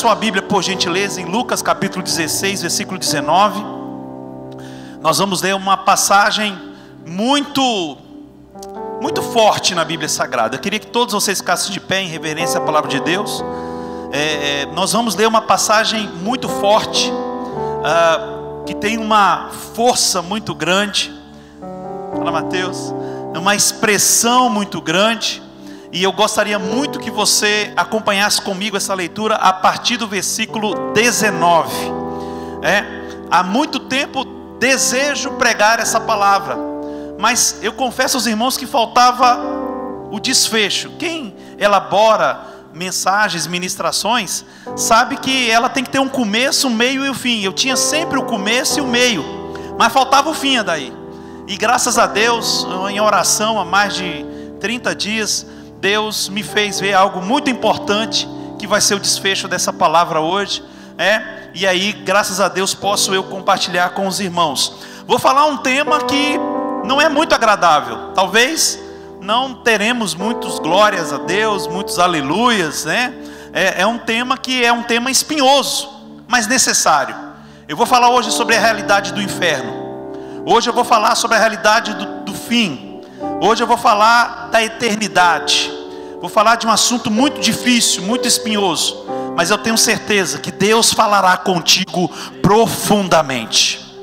sua Bíblia, por gentileza, em Lucas capítulo 16, versículo 19. Nós vamos ler uma passagem muito, muito forte na Bíblia Sagrada. Eu queria que todos vocês ficassem de pé em reverência à palavra de Deus. É, é nós vamos ler uma passagem muito forte, uh, que tem uma força muito grande. Fala, Mateus. Uma expressão muito grande. E eu gostaria muito que você acompanhasse comigo essa leitura a partir do versículo 19. É, há muito tempo desejo pregar essa palavra, mas eu confesso aos irmãos que faltava o desfecho. Quem elabora mensagens, ministrações, sabe que ela tem que ter um começo, um meio e o um fim. Eu tinha sempre o começo e o meio, mas faltava o fim daí. E graças a Deus, em oração há mais de 30 dias, Deus me fez ver algo muito importante que vai ser o desfecho dessa palavra hoje, é? E aí, graças a Deus, posso eu compartilhar com os irmãos. Vou falar um tema que não é muito agradável. Talvez não teremos muitos glórias a Deus, muitos aleluias, né? É, é um tema que é um tema espinhoso, mas necessário. Eu vou falar hoje sobre a realidade do inferno. Hoje eu vou falar sobre a realidade do, do fim Hoje eu vou falar da eternidade. Vou falar de um assunto muito difícil, muito espinhoso, mas eu tenho certeza que Deus falará contigo profundamente.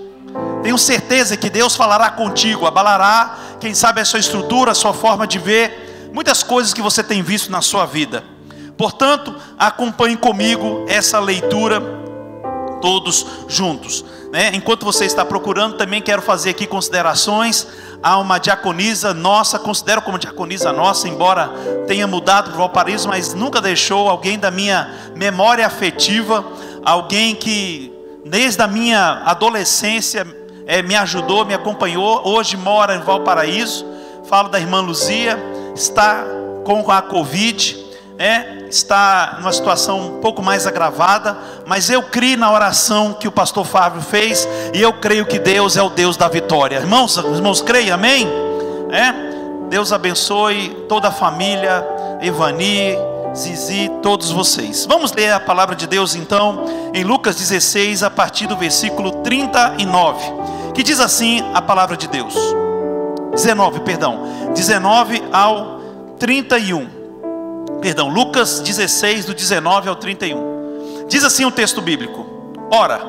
Tenho certeza que Deus falará contigo, abalará, quem sabe, a sua estrutura, a sua forma de ver, muitas coisas que você tem visto na sua vida. Portanto, acompanhe comigo essa leitura, todos juntos. Né? Enquanto você está procurando, também quero fazer aqui considerações há uma diaconisa nossa, considero como diaconisa nossa, embora tenha mudado para o Valparaíso, mas nunca deixou alguém da minha memória afetiva, alguém que desde a minha adolescência é, me ajudou, me acompanhou, hoje mora em Valparaíso. Falo da irmã Luzia, está com a Covid, é, está numa situação um pouco mais agravada, mas eu creio na oração que o pastor Fábio fez, e eu creio que Deus é o Deus da vitória. Irmãos, irmãos, creem, amém? É? Deus abençoe toda a família, Evani, Zizi, todos vocês. Vamos ler a palavra de Deus então, em Lucas 16, a partir do versículo 39, que diz assim a palavra de Deus. 19, perdão, 19 ao 31. Perdão, Lucas 16, do 19 ao 31. Diz assim o texto bíblico: Ora,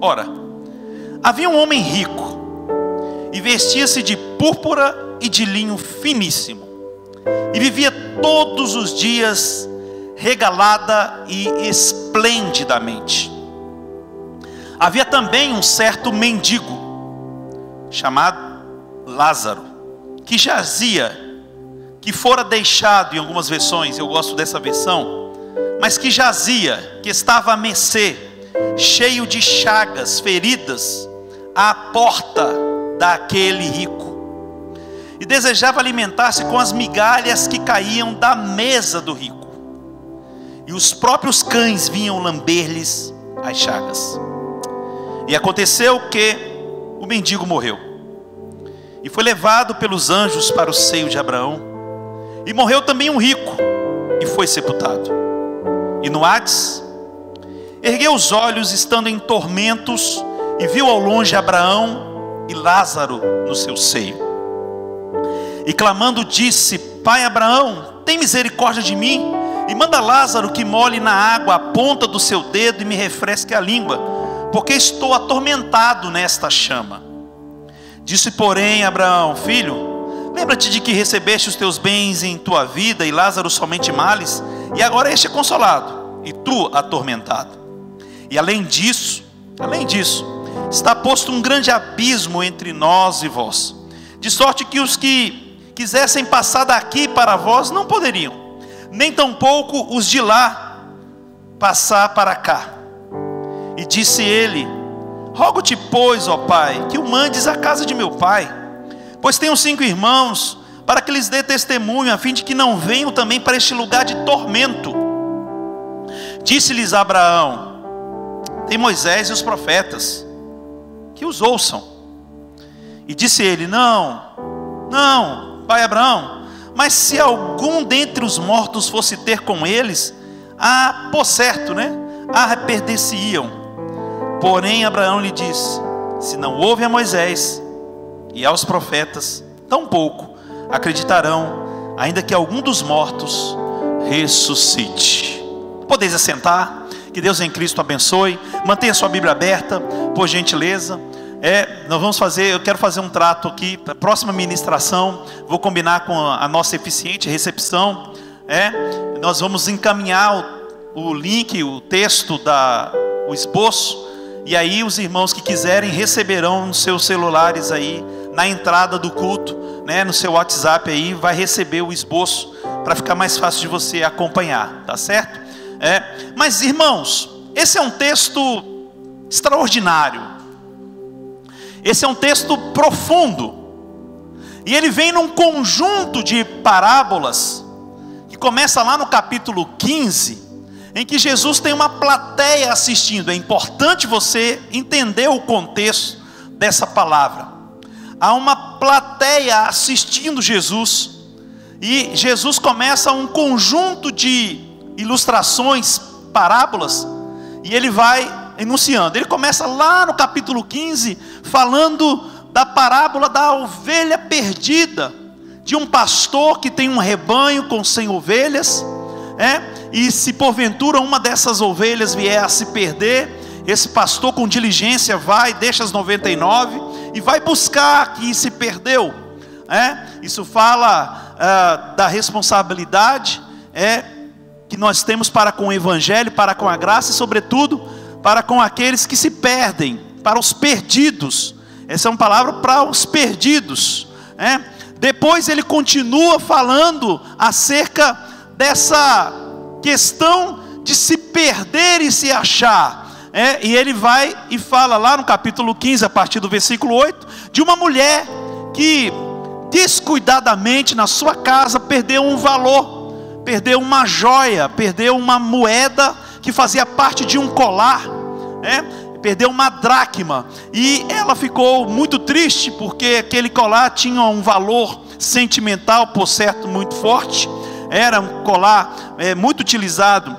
ora, havia um homem rico, e vestia-se de púrpura e de linho finíssimo, e vivia todos os dias regalada e esplendidamente. Havia também um certo mendigo, chamado Lázaro, que jazia que fora deixado em algumas versões, eu gosto dessa versão, mas que jazia, que estava a mercê, cheio de chagas, feridas, à porta daquele rico, e desejava alimentar-se com as migalhas que caíam da mesa do rico, e os próprios cães vinham lamber-lhes as chagas. E aconteceu que o mendigo morreu, e foi levado pelos anjos para o seio de Abraão. E morreu também um rico, e foi sepultado. E no Hades, ergueu os olhos, estando em tormentos, e viu ao longe Abraão e Lázaro no seu seio. E clamando, disse: Pai Abraão, tem misericórdia de mim, e manda Lázaro que molhe na água a ponta do seu dedo e me refresque a língua, porque estou atormentado nesta chama. Disse, porém, Abraão: Filho, Lembra-te de que recebeste os teus bens em tua vida e Lázaro somente males, e agora este é consolado e tu atormentado. E além disso, além disso, está posto um grande abismo entre nós e vós, de sorte que os que quisessem passar daqui para vós não poderiam, nem tampouco os de lá passar para cá. E disse ele: Rogo-te, pois, ó Pai, que o mandes à casa de meu pai Pois tenho cinco irmãos, para que lhes dê testemunho, a fim de que não venham também para este lugar de tormento. Disse-lhes Abraão: Tem Moisés e os profetas, que os ouçam. E disse ele: Não, não, pai Abraão, mas se algum dentre os mortos fosse ter com eles, Ah, por certo, né? Arrepender-se-iam. Porém, Abraão lhe disse: Se não houve a Moisés e aos profetas, tampouco acreditarão, ainda que algum dos mortos ressuscite. Podeis assentar. Que Deus em Cristo abençoe. Mantenha sua Bíblia aberta, por gentileza. É, nós vamos fazer, eu quero fazer um trato aqui, para a próxima ministração, vou combinar com a nossa eficiente recepção. É, nós vamos encaminhar o, o link, o texto, da, o esboço, e aí os irmãos que quiserem receberão nos seus celulares aí, na entrada do culto, né, no seu WhatsApp aí, vai receber o esboço para ficar mais fácil de você acompanhar, tá certo? É, mas irmãos, esse é um texto extraordinário. Esse é um texto profundo. E ele vem num conjunto de parábolas que começa lá no capítulo 15, em que Jesus tem uma plateia assistindo. É importante você entender o contexto dessa palavra. Há uma plateia assistindo Jesus, e Jesus começa um conjunto de ilustrações, parábolas, e ele vai enunciando. Ele começa lá no capítulo 15, falando da parábola da ovelha perdida, de um pastor que tem um rebanho com cem ovelhas, é, e se porventura uma dessas ovelhas vier a se perder, esse pastor com diligência vai, deixa as 99 e vai buscar que se perdeu. É, isso fala ah, da responsabilidade, é que nós temos para com o Evangelho, para com a graça e, sobretudo, para com aqueles que se perdem, para os perdidos. Essa é uma palavra para os perdidos. É? Depois ele continua falando acerca dessa questão de se perder e se achar. É? E ele vai e fala lá no capítulo 15, a partir do versículo 8, de uma mulher que descuidadamente na sua casa perdeu um valor perdeu uma joia, perdeu uma moeda que fazia parte de um colar, né? perdeu uma dracma, e ela ficou muito triste porque aquele colar tinha um valor sentimental, por certo, muito forte, era um colar é, muito utilizado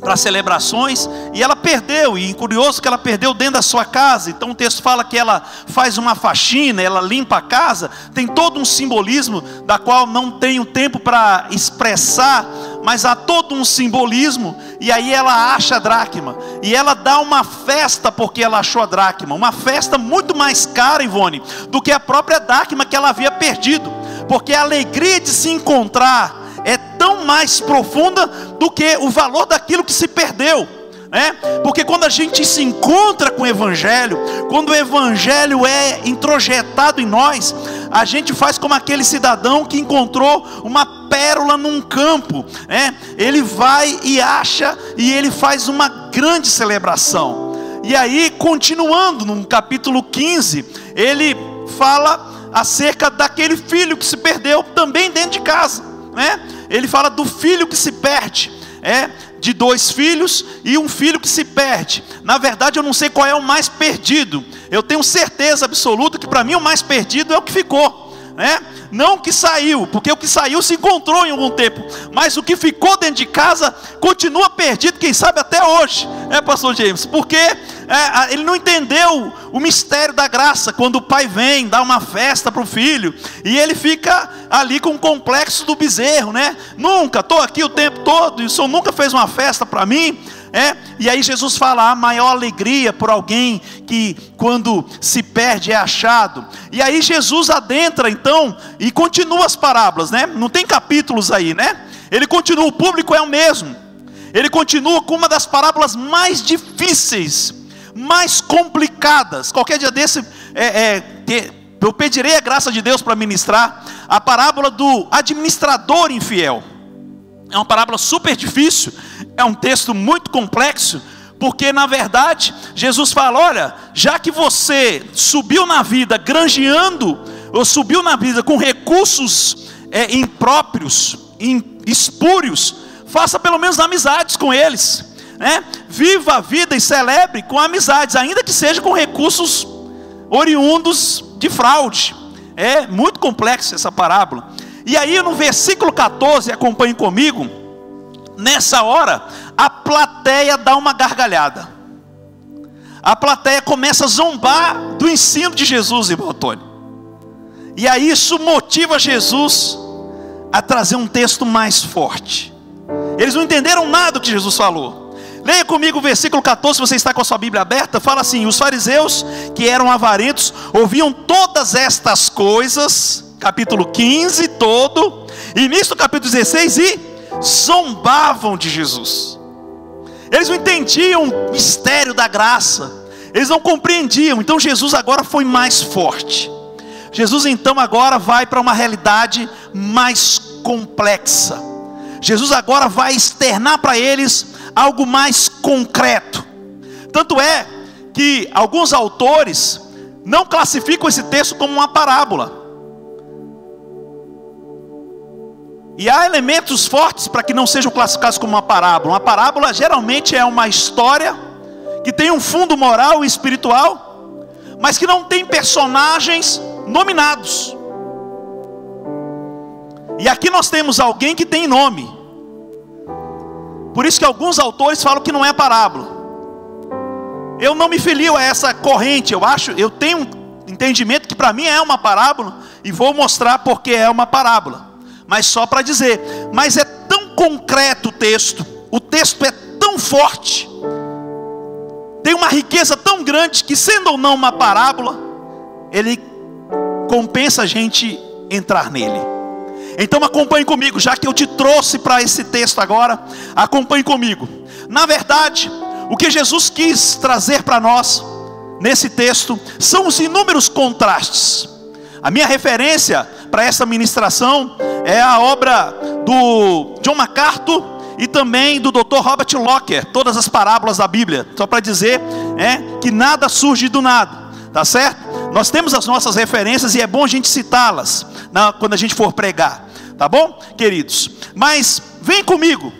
para celebrações, e ela perdeu, e curioso que ela perdeu dentro da sua casa, então o texto fala que ela faz uma faxina, ela limpa a casa, tem todo um simbolismo, da qual não tenho tempo para expressar, mas há todo um simbolismo, e aí ela acha a dracma, e ela dá uma festa porque ela achou a dracma, uma festa muito mais cara, Ivone, do que a própria dracma que ela havia perdido, porque a alegria de se encontrar é tão mais profunda do que o valor daquilo que se perdeu. né? porque quando a gente se encontra com o Evangelho, quando o Evangelho é introjetado em nós, a gente faz como aquele cidadão que encontrou uma pérola num campo, né? ele vai e acha, e ele faz uma grande celebração. E aí, continuando no capítulo 15, ele fala acerca daquele filho que se perdeu também dentro de casa né? Ele fala do filho que se perde, é de dois filhos e um filho que se perde. Na verdade, eu não sei qual é o mais perdido. Eu tenho certeza absoluta que para mim o mais perdido é o que ficou, né? Não o que saiu, porque o que saiu se encontrou em algum tempo, mas o que ficou dentro de casa continua perdido, quem sabe até hoje, é, Pastor James? Porque é, ele não entendeu o mistério da graça, quando o pai vem, dá uma festa para o filho, e ele fica ali com o complexo do bezerro, né? Nunca, estou aqui o tempo todo, e o senhor nunca fez uma festa para mim. É? E aí Jesus fala a maior alegria por alguém que quando se perde é achado. E aí Jesus adentra então e continua as parábolas, né? Não tem capítulos aí, né? Ele continua, o público é o mesmo. Ele continua com uma das parábolas mais difíceis mais complicadas. Qualquer dia desse, é, é, eu pedirei a graça de Deus para ministrar a parábola do administrador infiel. É uma parábola super difícil, é um texto muito complexo, porque na verdade Jesus fala: olha, já que você subiu na vida granjeando, ou subiu na vida com recursos é, impróprios, espúrios, faça pelo menos amizades com eles né? Viva a vida e celebre com amizades, ainda que seja com recursos oriundos de fraude. É muito complexo essa parábola. E aí no versículo 14, acompanhe comigo, Nessa hora, a plateia dá uma gargalhada. A plateia começa a zombar do ensino de Jesus, irmão Antônio. E aí isso motiva Jesus a trazer um texto mais forte. Eles não entenderam nada do que Jesus falou. Leia comigo o versículo 14, se você está com a sua Bíblia aberta, fala assim: Os fariseus que eram avarentos ouviam todas estas coisas, capítulo 15 todo, início do capítulo 16, e zombavam de Jesus. Eles não entendiam o mistério da graça, eles não compreendiam. Então Jesus agora foi mais forte. Jesus então agora vai para uma realidade mais complexa. Jesus agora vai externar para eles algo mais concreto. Tanto é que alguns autores não classificam esse texto como uma parábola. E há elementos fortes para que não sejam classificados como uma parábola. Uma parábola geralmente é uma história que tem um fundo moral e espiritual, mas que não tem personagens nominados. E aqui nós temos alguém que tem nome. Por isso que alguns autores falam que não é parábola. Eu não me filio a essa corrente, eu acho, eu tenho um entendimento que para mim é uma parábola e vou mostrar porque é uma parábola mas só para dizer. Mas é tão concreto o texto, o texto é tão forte, tem uma riqueza tão grande que, sendo ou não uma parábola, ele compensa a gente entrar nele. Então acompanhe comigo, já que eu te trouxe para esse texto agora, acompanhe comigo. Na verdade, o que Jesus quis trazer para nós nesse texto são os inúmeros contrastes. A minha referência para essa ministração é a obra do John MacArthur e também do Dr. Robert Locker, todas as parábolas da Bíblia, só para dizer é, que nada surge do nada, tá certo? Nós temos as nossas referências e é bom a gente citá-las quando a gente for pregar, tá bom, queridos? Mas vem comigo,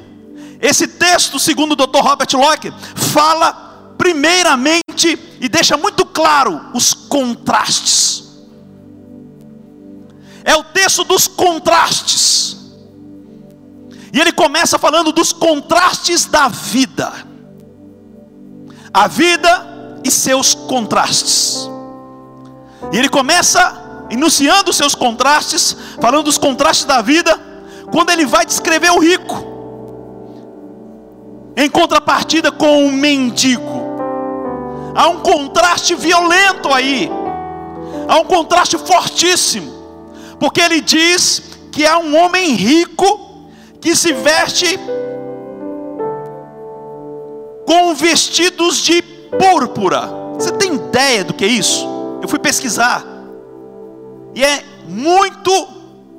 esse texto, segundo o Dr. Robert Locker, fala primeiramente e deixa muito claro os contrastes é o texto dos contrastes. E ele começa falando dos contrastes da vida. A vida e seus contrastes. E ele começa enunciando os seus contrastes, falando dos contrastes da vida, quando ele vai descrever o rico, em contrapartida com o mendigo. Há um contraste violento aí, há um contraste fortíssimo porque ele diz que há um homem rico que se veste com vestidos de púrpura. Você tem ideia do que é isso? Eu fui pesquisar. E é muito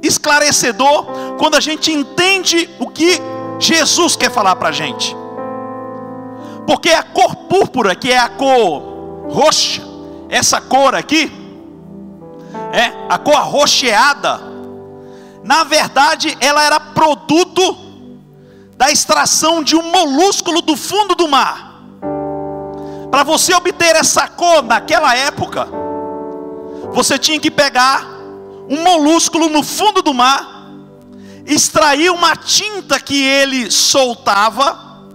esclarecedor quando a gente entende o que Jesus quer falar para a gente. Porque a cor púrpura, que é a cor roxa, essa cor aqui, é, a cor arroxeada, na verdade ela era produto da extração de um molúsculo do fundo do mar. Para você obter essa cor naquela época, você tinha que pegar um molúsculo no fundo do mar, extrair uma tinta que ele soltava,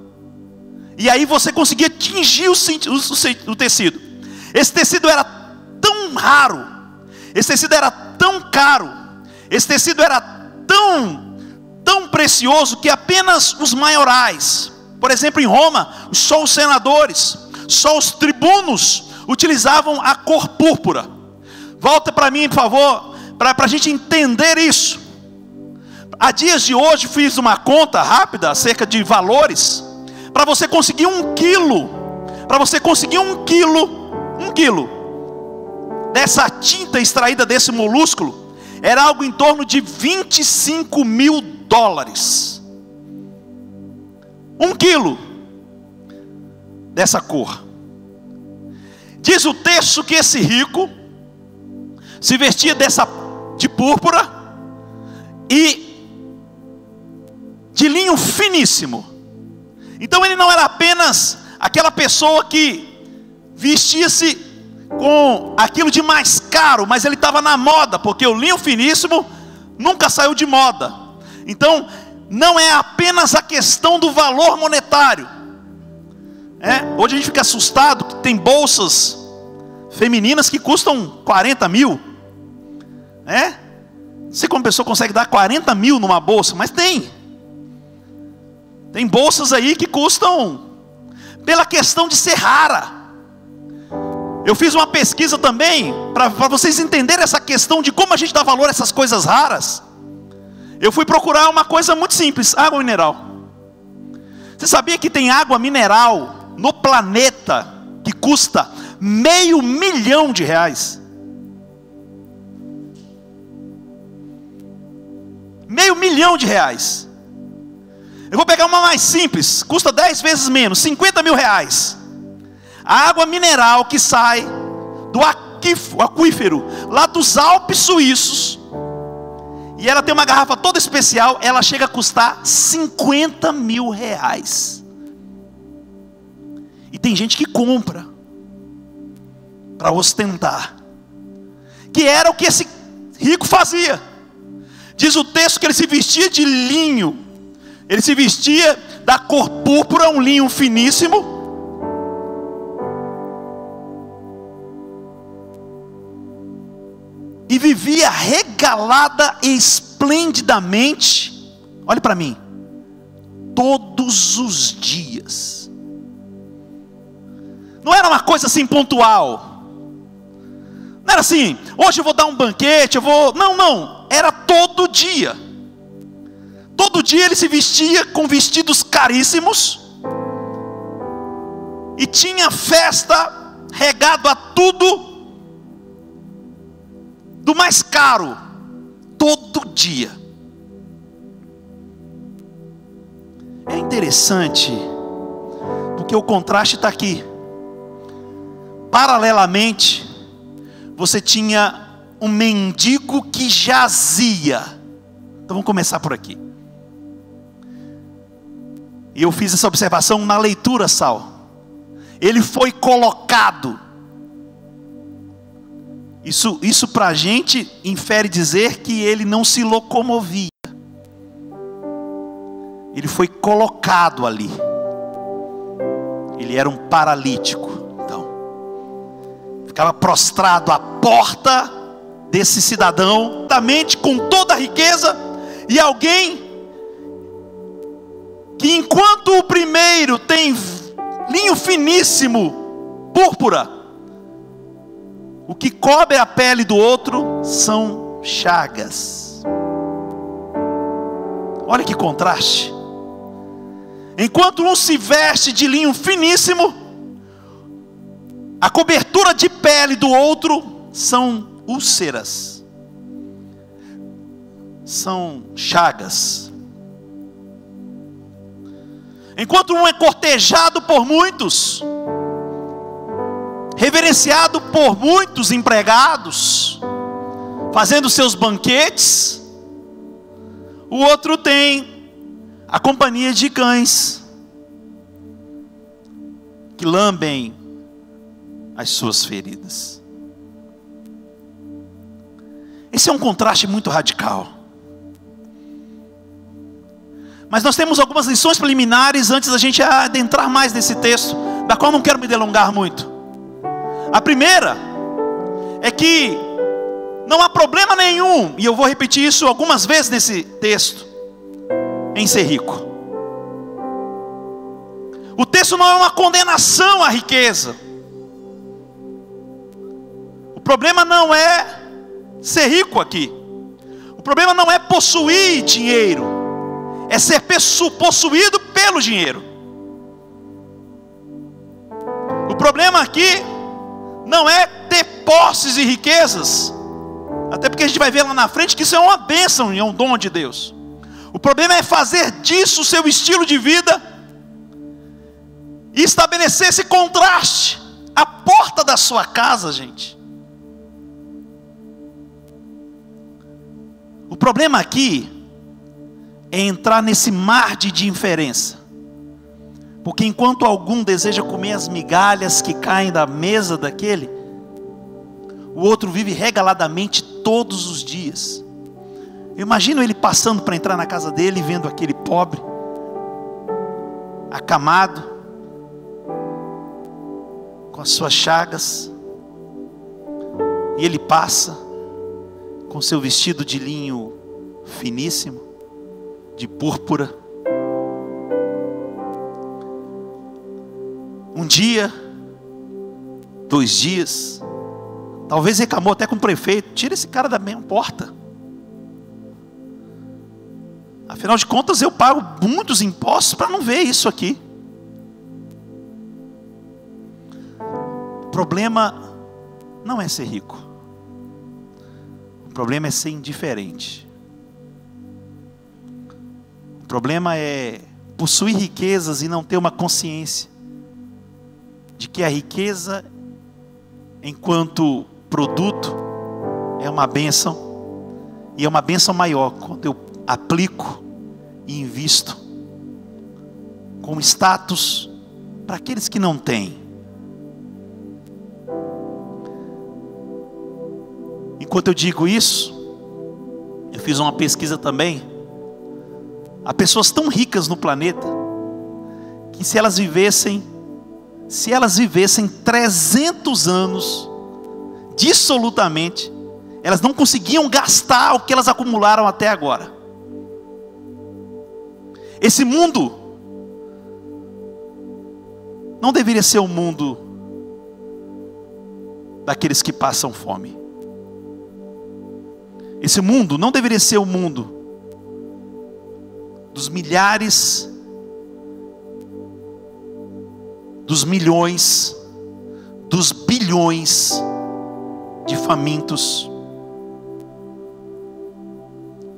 e aí você conseguia tingir o, o, o tecido. Esse tecido era tão raro esse tecido era tão caro, esse tecido era tão, tão precioso que apenas os maiorais, por exemplo, em Roma, só os senadores, só os tribunos utilizavam a cor púrpura. Volta para mim, por favor, para a gente entender isso. Há dias de hoje fiz uma conta rápida acerca de valores. Para você conseguir um quilo, para você conseguir um quilo, um quilo dessa tinta extraída desse molúsculo era algo em torno de 25 mil dólares. Um quilo dessa cor. Diz o texto que esse rico se vestia dessa de púrpura e de linho finíssimo. Então ele não era apenas aquela pessoa que vestia-se com aquilo de mais caro, mas ele estava na moda, porque o linho finíssimo nunca saiu de moda. Então, não é apenas a questão do valor monetário. É, hoje a gente fica assustado que tem bolsas femininas que custam 40 mil. É? Sei como pessoa consegue dar 40 mil numa bolsa, mas tem. Tem bolsas aí que custam pela questão de ser rara. Eu fiz uma pesquisa também para vocês entenderem essa questão de como a gente dá valor a essas coisas raras. Eu fui procurar uma coisa muito simples: água mineral. Você sabia que tem água mineral no planeta que custa meio milhão de reais? Meio milhão de reais. Eu vou pegar uma mais simples, custa 10 vezes menos, 50 mil reais. A água mineral que sai do aquífero, lá dos Alpes suíços, e ela tem uma garrafa toda especial, ela chega a custar 50 mil reais. Tem gente que compra para ostentar, que era o que esse rico fazia. Diz o texto que ele se vestia de linho, ele se vestia da cor púrpura, um linho finíssimo. E vivia regalada e esplendidamente, olhe para mim, todos os dias. Não era uma coisa assim pontual. Não era assim, hoje eu vou dar um banquete, eu vou. Não, não. Era todo dia. Todo dia ele se vestia com vestidos caríssimos. E tinha festa regado a tudo do mais caro. Todo dia. É interessante, porque o contraste está aqui. Paralelamente, você tinha um mendigo que jazia. Então vamos começar por aqui. E eu fiz essa observação na leitura, Sal. Ele foi colocado. Isso, isso para a gente infere dizer que ele não se locomovia. Ele foi colocado ali. Ele era um paralítico. Ficava prostrado à porta desse cidadão, da mente com toda a riqueza, e alguém que enquanto o primeiro tem linho finíssimo, púrpura, o que cobre a pele do outro são chagas. Olha que contraste. Enquanto um se veste de linho finíssimo, a cobertura de pele do outro são úlceras, são chagas. Enquanto um é cortejado por muitos, reverenciado por muitos empregados, fazendo seus banquetes, o outro tem a companhia de cães que lambem as suas feridas. Esse é um contraste muito radical. Mas nós temos algumas lições preliminares antes da gente adentrar mais nesse texto, da qual não quero me delongar muito. A primeira é que não há problema nenhum, e eu vou repetir isso algumas vezes nesse texto, em ser rico. O texto não é uma condenação à riqueza. Problema não é ser rico aqui. O problema não é possuir dinheiro é ser possuído pelo dinheiro. O problema aqui não é ter posses e riquezas, até porque a gente vai ver lá na frente que isso é uma bênção e é um dom de Deus. O problema é fazer disso o seu estilo de vida e estabelecer esse contraste à porta da sua casa, gente. O problema aqui é entrar nesse mar de indiferença. Porque enquanto algum deseja comer as migalhas que caem da mesa daquele, o outro vive regaladamente todos os dias. Eu imagino ele passando para entrar na casa dele vendo aquele pobre, acamado, com as suas chagas, e ele passa com seu vestido de linho finíssimo, de púrpura. Um dia, dois dias, talvez reclamou até com o prefeito: tira esse cara da minha porta. Afinal de contas, eu pago muitos impostos para não ver isso aqui. O problema não é ser rico. Problema é ser indiferente. O problema é possuir riquezas e não ter uma consciência de que a riqueza, enquanto produto, é uma benção, e é uma benção maior quando eu aplico e invisto com status para aqueles que não têm. Enquanto eu digo isso, eu fiz uma pesquisa também. Há pessoas tão ricas no planeta que se elas vivessem, se elas vivessem 300 anos dissolutamente, elas não conseguiam gastar o que elas acumularam até agora. Esse mundo não deveria ser o mundo daqueles que passam fome. Esse mundo não deveria ser o mundo dos milhares, dos milhões, dos bilhões de famintos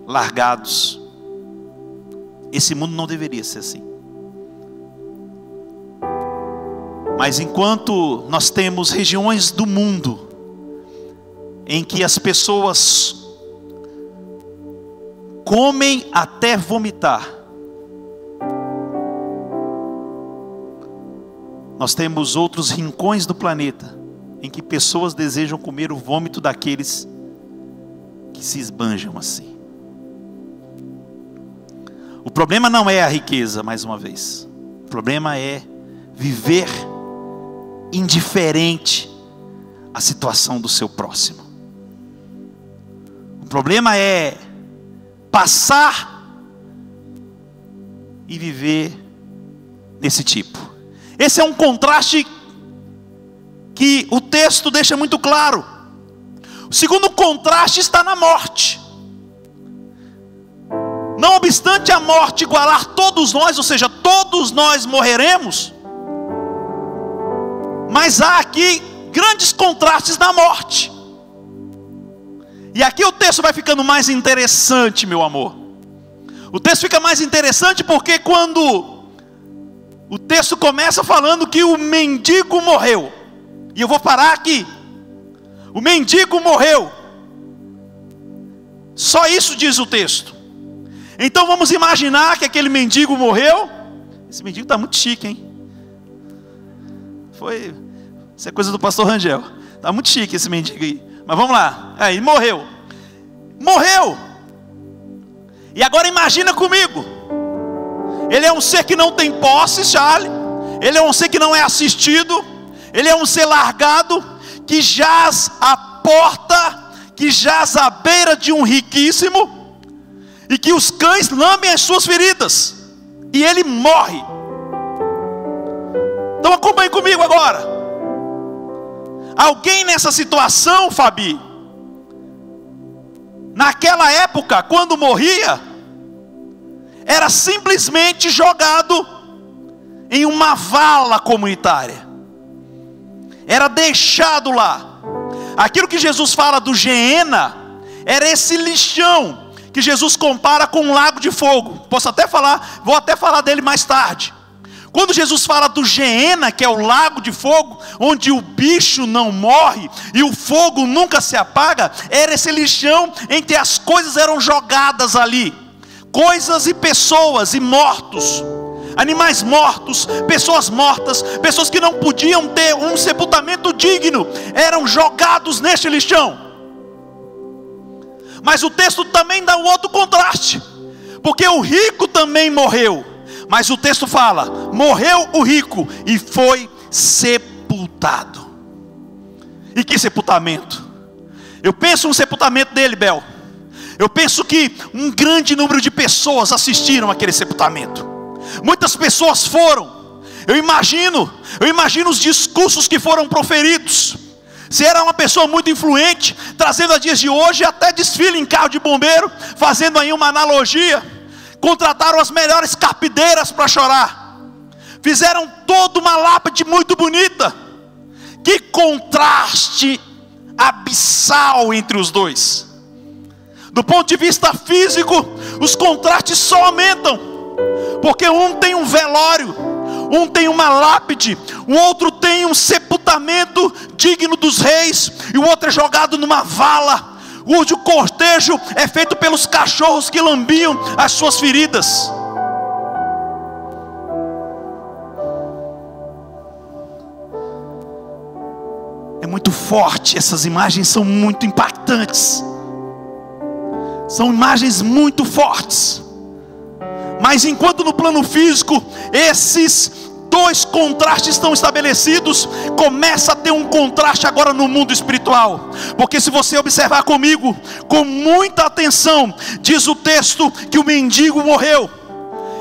largados esse mundo não deveria ser assim. Mas enquanto nós temos regiões do mundo em que as pessoas comem até vomitar, nós temos outros rincões do planeta em que pessoas desejam comer o vômito daqueles que se esbanjam assim. O problema não é a riqueza, mais uma vez. O problema é viver indiferente à situação do seu próximo. O problema é passar e viver desse tipo. Esse é um contraste que o texto deixa muito claro. O segundo contraste está na morte. Não obstante a morte igualar todos nós, ou seja, todos nós morreremos, mas há aqui grandes contrastes na morte. E aqui o texto vai ficando mais interessante, meu amor. O texto fica mais interessante porque quando o texto começa falando que o mendigo morreu, e eu vou parar aqui. O mendigo morreu. Só isso diz o texto. Então vamos imaginar que aquele mendigo morreu. Esse mendigo está muito chique, hein? Foi. Isso é coisa do pastor Rangel. Está muito chique esse mendigo aí. Mas vamos lá. Aí, morreu. Morreu. E agora imagina comigo. Ele é um ser que não tem posse, Charlie. Ele é um ser que não é assistido. Ele é um ser largado que jaz à porta, que jaz à beira de um riquíssimo e que os cães lambem as suas feridas, e ele morre. Então acompanhe comigo agora. Alguém nessa situação, Fabi, naquela época, quando morria, era simplesmente jogado em uma vala comunitária, era deixado lá. Aquilo que Jesus fala do Geena, era esse lixão que Jesus compara com um lago de fogo. Posso até falar, vou até falar dele mais tarde. Quando Jesus fala do Geena, que é o lago de fogo, onde o bicho não morre e o fogo nunca se apaga, era esse lixão em que as coisas eram jogadas ali coisas e pessoas e mortos, animais mortos, pessoas mortas, pessoas que não podiam ter um sepultamento digno, eram jogados neste lixão. Mas o texto também dá um outro contraste, porque o rico também morreu. Mas o texto fala: morreu o rico e foi sepultado. E que sepultamento? Eu penso no sepultamento dele, Bel. Eu penso que um grande número de pessoas assistiram aquele sepultamento. Muitas pessoas foram. Eu imagino, eu imagino os discursos que foram proferidos. Se era uma pessoa muito influente, trazendo a dias de hoje até desfile em carro de bombeiro, fazendo aí uma analogia. Contrataram as melhores carpideiras para chorar. Fizeram toda uma lápide muito bonita. Que contraste abissal entre os dois. Do ponto de vista físico, os contrastes só aumentam, porque um tem um velório, um tem uma lápide, o outro tem um sepultamento digno dos reis, e o outro é jogado numa vala, cujo cortejo é feito pelos cachorros que lambiam as suas feridas. É muito forte, essas imagens são muito impactantes. São imagens muito fortes. Mas enquanto no plano físico esses dois contrastes estão estabelecidos, começa a ter um contraste agora no mundo espiritual. Porque se você observar comigo com muita atenção, diz o texto que o mendigo morreu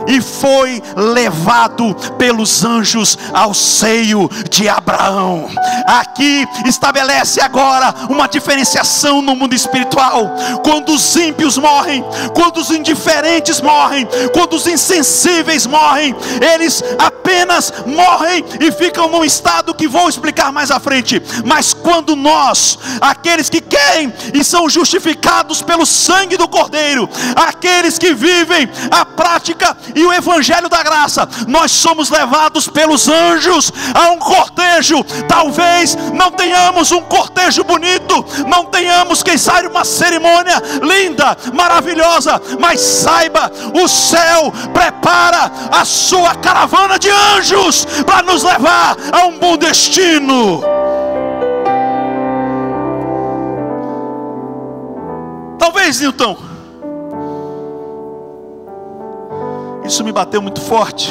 e foi levado pelos anjos ao seio de Abraão. Aqui estabelece agora uma diferenciação no mundo espiritual. Quando os ímpios morrem, quando os indiferentes morrem, quando os insensíveis morrem, eles apenas morrem e ficam num estado que vou explicar mais à frente. Mas quando nós, aqueles que querem e são justificados pelo sangue do Cordeiro, aqueles que vivem a prática e o evangelho da graça, nós somos levados pelos anjos a um cortejo. Talvez não tenhamos um cortejo bonito, não tenhamos, quem sabe, uma cerimônia linda, maravilhosa, mas saiba, o céu prepara a sua caravana de anjos para nos levar a um bom destino. Talvez, Newton, Isso me bateu muito forte.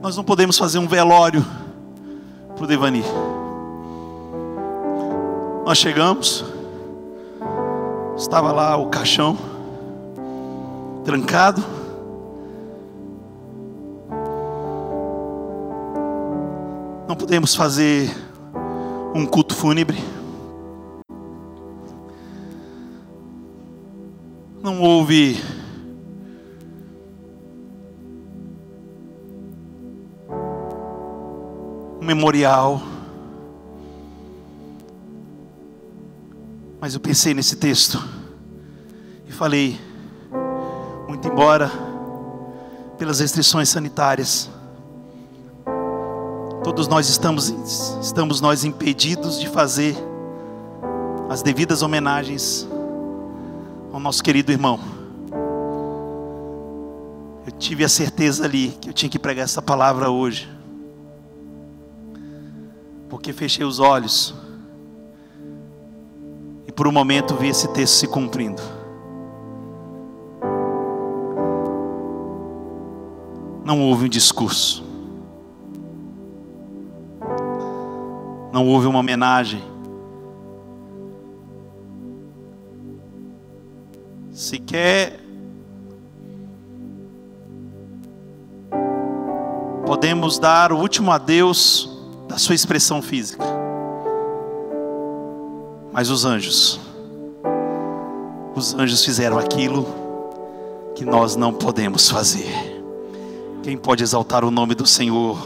Nós não podemos fazer um velório para o Devani. Nós chegamos, estava lá o caixão trancado. Não podemos fazer um culto fúnebre. Não houve um memorial. Mas eu pensei nesse texto e falei, muito embora pelas restrições sanitárias, todos nós estamos, estamos nós impedidos de fazer as devidas homenagens ao nosso querido irmão. Eu tive a certeza ali que eu tinha que pregar essa palavra hoje porque fechei os olhos e por um momento vi esse texto se cumprindo. Não houve um discurso, não houve uma homenagem. Sequer podemos dar o último adeus da sua expressão física. Mas os anjos, os anjos fizeram aquilo que nós não podemos fazer. Quem pode exaltar o nome do Senhor?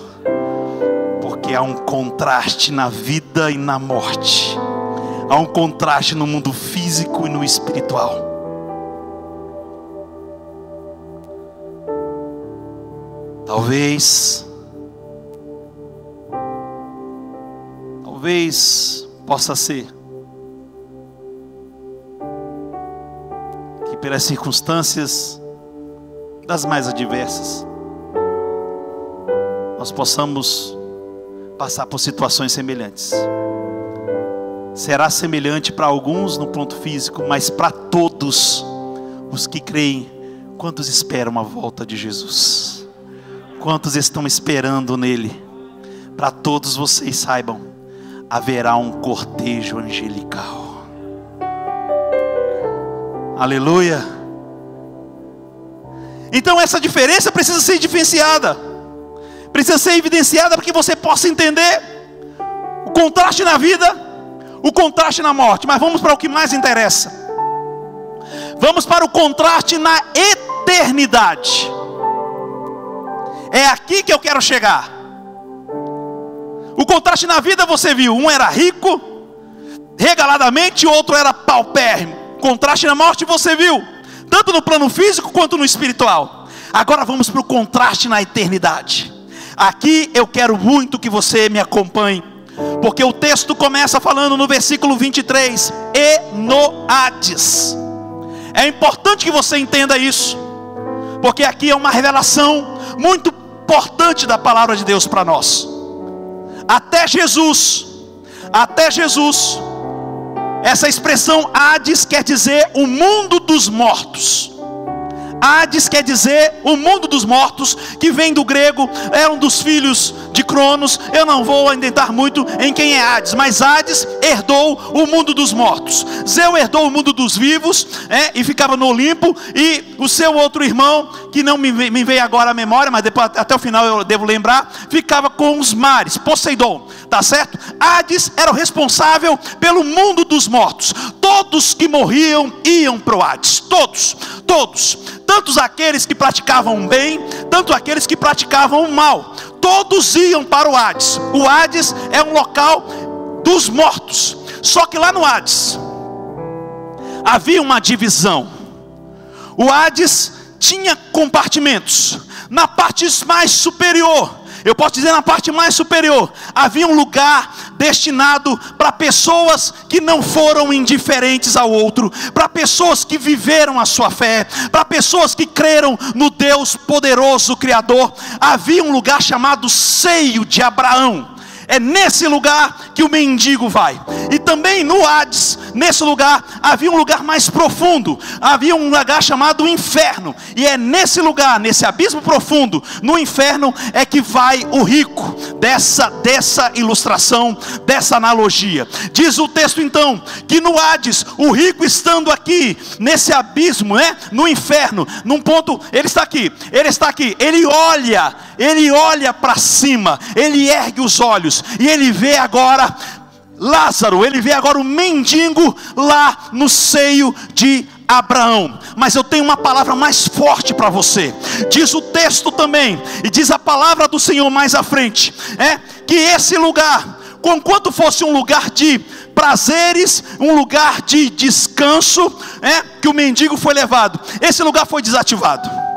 Porque há um contraste na vida e na morte. Há um contraste no mundo físico e no espiritual. Talvez Talvez possa ser que pelas circunstâncias das mais adversas nós possamos passar por situações semelhantes. será semelhante para alguns no ponto físico, mas para todos os que creem, quantos esperam a volta de Jesus? Quantos estão esperando nele? Para todos vocês saibam, haverá um cortejo angelical. Aleluia. Então essa diferença precisa ser diferenciada. Precisa ser evidenciada para que você possa entender o contraste na vida, o contraste na morte. Mas vamos para o que mais interessa. Vamos para o contraste na eternidade. É aqui que eu quero chegar. O contraste na vida você viu: um era rico, regaladamente, o outro era paupérrimo. Contraste na morte você viu, tanto no plano físico quanto no espiritual. Agora vamos para o contraste na eternidade. Aqui eu quero muito que você me acompanhe, porque o texto começa falando no versículo 23: E no Hades. É importante que você entenda isso, porque aqui é uma revelação muito importante da palavra de Deus para nós. Até Jesus, até Jesus, essa expressão Hades quer dizer o mundo dos mortos. Hades quer dizer o mundo dos mortos, que vem do grego, é um dos filhos de Cronos. Eu não vou adentrar muito em quem é Hades, mas Hades herdou o mundo dos mortos. Zeu herdou o mundo dos vivos é, e ficava no Olimpo. E o seu outro irmão, que não me, me veio agora à memória, mas depois, até o final eu devo lembrar, ficava com os mares, Poseidon, tá certo? Hades era o responsável pelo mundo dos mortos. Todos que morriam iam para o Hades, todos, todos tanto aqueles que praticavam o bem, tanto aqueles que praticavam o mal, todos iam para o Hades. O Hades é um local dos mortos. Só que lá no Hades havia uma divisão. O Hades tinha compartimentos. Na parte mais superior eu posso dizer na parte mais superior, havia um lugar destinado para pessoas que não foram indiferentes ao outro, para pessoas que viveram a sua fé, para pessoas que creram no Deus poderoso Criador. Havia um lugar chamado Seio de Abraão. É nesse lugar que o mendigo vai. E também no Hades, nesse lugar, havia um lugar mais profundo. Havia um lugar chamado inferno. E é nesse lugar, nesse abismo profundo, no inferno, é que vai o rico. Dessa, dessa ilustração, dessa analogia. Diz o texto então, que no Hades, o rico estando aqui, nesse abismo, né? No inferno, num ponto, ele está aqui, ele está aqui, ele olha, ele olha para cima, ele ergue os olhos e ele vê agora Lázaro, ele vê agora o mendigo lá no seio de Abraão. Mas eu tenho uma palavra mais forte para você. Diz o texto também, e diz a palavra do Senhor mais à frente, é que esse lugar, conquanto fosse um lugar de prazeres, um lugar de descanso, é que o mendigo foi levado. Esse lugar foi desativado.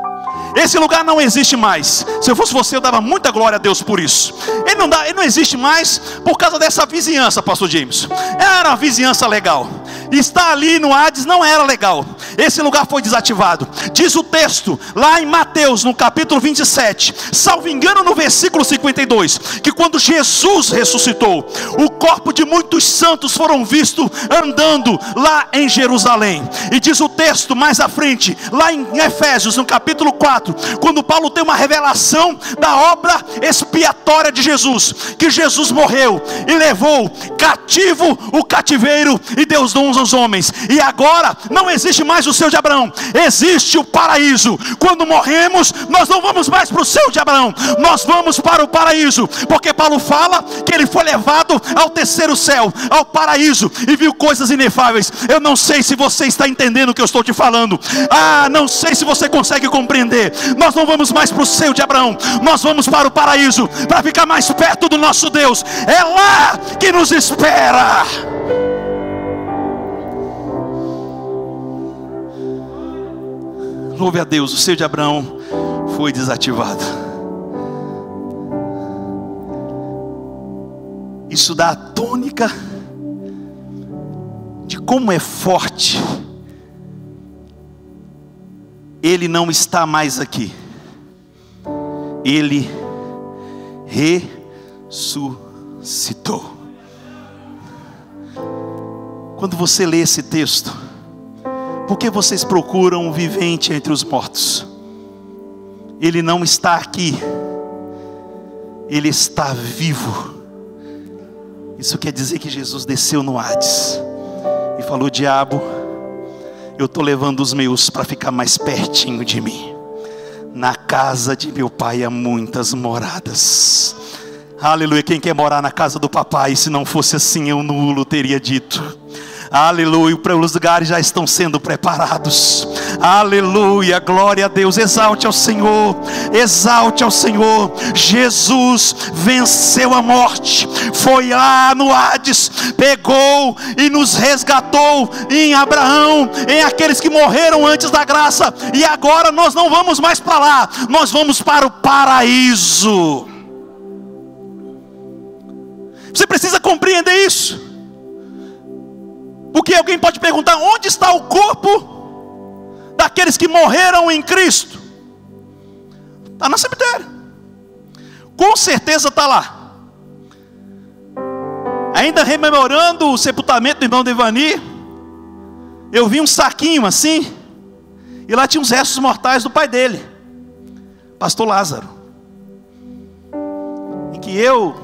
Esse lugar não existe mais. Se eu fosse você, eu dava muita glória a Deus por isso. Ele não, dá, ele não existe mais por causa dessa vizinhança, Pastor James. Era uma vizinhança legal. Estar ali no Hades não era legal. Esse lugar foi desativado. Diz o texto, lá em Mateus, no capítulo 27, salvo engano, no versículo 52, que quando Jesus ressuscitou, o corpo de muitos santos foram vistos andando lá em Jerusalém. E diz o texto mais à frente, lá em Efésios, no capítulo 4 4, quando Paulo tem uma revelação da obra expiatória de Jesus, que Jesus morreu e levou cativo o cativeiro e Deus dons homens, e agora não existe mais o céu de Abraão, existe o paraíso. Quando morremos, nós não vamos mais para o céu de Abraão, nós vamos para o paraíso, porque Paulo fala que ele foi levado ao terceiro céu, ao paraíso, e viu coisas inefáveis. Eu não sei se você está entendendo o que eu estou te falando, ah, não sei se você consegue compreender nós não vamos mais para o seio de Abraão, nós vamos para o paraíso, para ficar mais perto do nosso Deus. É lá que nos espera. Louve a Deus, o seio de Abraão foi desativado. Isso dá a tônica de como é forte ele não está mais aqui. Ele ressuscitou. quando você lê esse texto, por que vocês procuram um vivente entre os mortos? Ele não está aqui, ele está vivo. Isso quer dizer que Jesus desceu no Hades e falou: Diabo, eu estou levando os meus para ficar mais pertinho de mim. Na casa de meu pai há muitas moradas. Aleluia. Quem quer morar na casa do papai? Se não fosse assim, eu nulo teria dito. Aleluia, os lugares já estão sendo preparados. Aleluia, glória a Deus. Exalte ao Senhor, exalte ao Senhor. Jesus venceu a morte, foi lá no Hades, pegou e nos resgatou em Abraão, em aqueles que morreram antes da graça, e agora nós não vamos mais para lá, nós vamos para o paraíso. Você precisa compreender isso. Porque alguém pode perguntar: onde está o corpo daqueles que morreram em Cristo? Está no cemitério. Com certeza está lá. Ainda rememorando o sepultamento do irmão Devani, eu vi um saquinho assim, e lá tinha os restos mortais do pai dele, Pastor Lázaro. Em que eu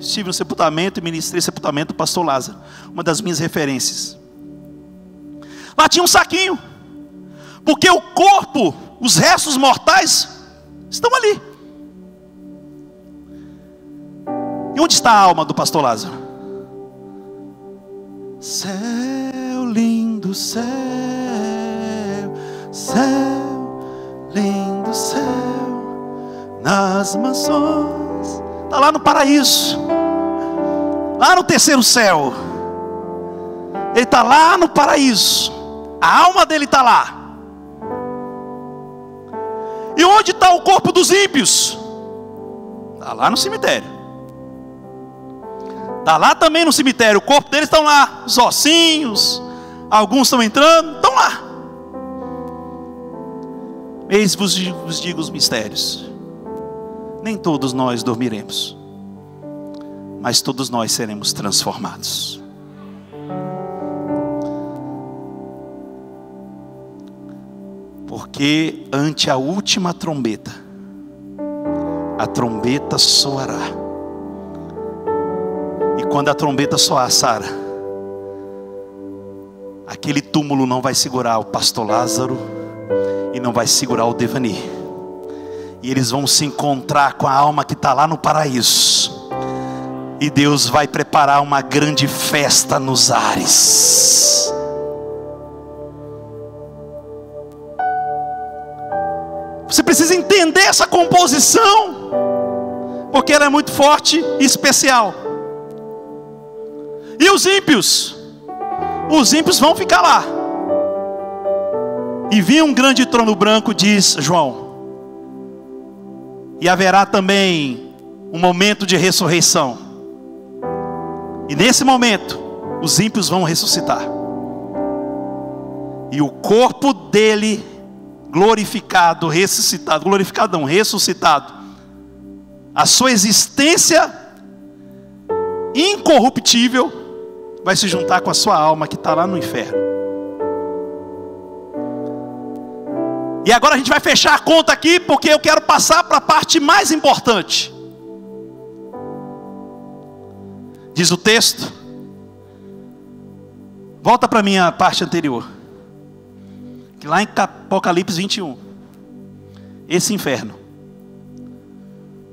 estive no sepultamento e ministrei sepultamento do pastor Lázaro, uma das minhas referências. Lá tinha um saquinho, porque o corpo, os restos mortais, estão ali. E onde está a alma do pastor Lázaro? Céu lindo, céu, céu, lindo céu, nas mansões Está lá no paraíso, lá no terceiro céu. Ele está lá no paraíso. A alma dele está lá. E onde está o corpo dos ímpios? Está lá no cemitério. Está lá também no cemitério. O corpo deles estão lá. Os ossinhos. Alguns estão entrando. Estão lá. Eis vos digo os mistérios nem todos nós dormiremos, mas todos nós seremos transformados. Porque ante a última trombeta, a trombeta soará. E quando a trombeta soar, Sara, aquele túmulo não vai segurar o pastor Lázaro e não vai segurar o Devani e eles vão se encontrar com a alma que está lá no paraíso. E Deus vai preparar uma grande festa nos ares. Você precisa entender essa composição, porque ela é muito forte e especial. E os ímpios? Os ímpios vão ficar lá. E vinha um grande trono branco, diz João e haverá também um momento de ressurreição. E nesse momento, os ímpios vão ressuscitar. E o corpo dele glorificado, ressuscitado, glorificado não, ressuscitado. A sua existência incorruptível vai se juntar com a sua alma que está lá no inferno. E agora a gente vai fechar a conta aqui, porque eu quero passar para a parte mais importante. Diz o texto. Volta para a minha parte anterior. Que lá em Apocalipse 21. Esse inferno,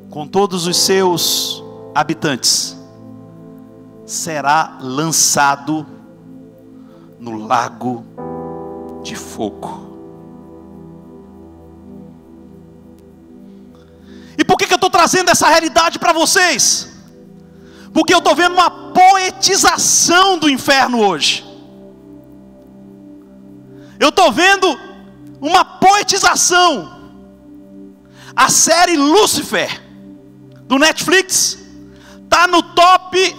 com todos os seus habitantes, será lançado no lago de fogo. E por que, que eu estou trazendo essa realidade para vocês? Porque eu estou vendo uma poetização do inferno hoje. Eu estou vendo uma poetização. A série Lucifer, do Netflix, está no top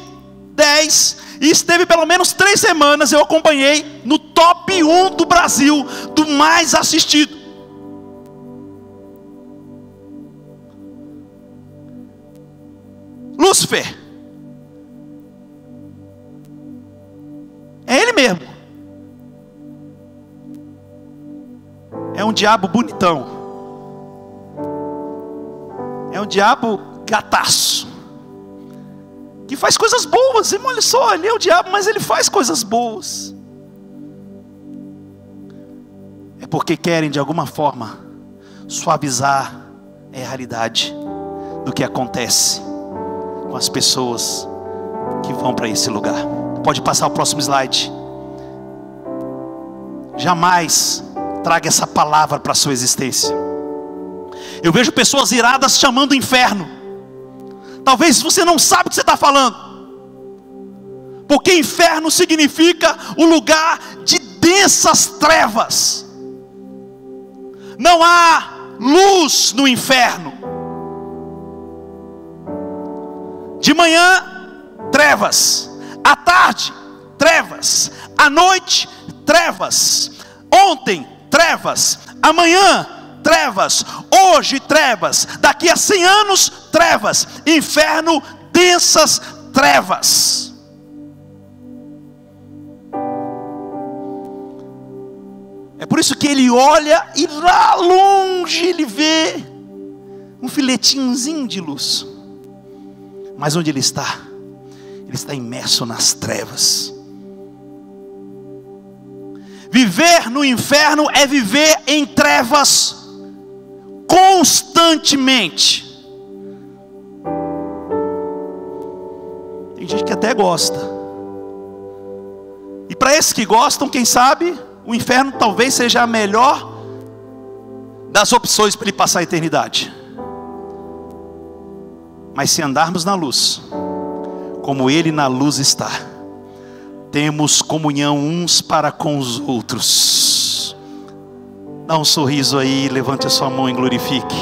10 e esteve pelo menos três semanas. Eu acompanhei no top 1 do Brasil, do mais assistido. Lúcifer. É ele mesmo. É um diabo bonitão. É um diabo gataço. Que faz coisas boas. E olha só, ele é o diabo, mas ele faz coisas boas. É porque querem de alguma forma suavizar a realidade do que acontece com as pessoas que vão para esse lugar. Pode passar o próximo slide. Jamais traga essa palavra para a sua existência. Eu vejo pessoas iradas chamando o inferno. Talvez você não sabe o que você está falando. Porque inferno significa o lugar de densas trevas. Não há luz no inferno. De manhã, trevas. À tarde, trevas. À noite, trevas. Ontem, trevas. Amanhã, trevas. Hoje, trevas. Daqui a 100 anos, trevas. Inferno, densas trevas. É por isso que ele olha e lá longe ele vê um filetinhozinho de luz. Mas onde ele está? Ele está imerso nas trevas. Viver no inferno é viver em trevas constantemente. Tem gente que até gosta. E para esses que gostam, quem sabe, o inferno talvez seja a melhor das opções para ele passar a eternidade. Mas se andarmos na luz, como ele na luz está, temos comunhão uns para com os outros. Dá um sorriso aí, levante a sua mão e glorifique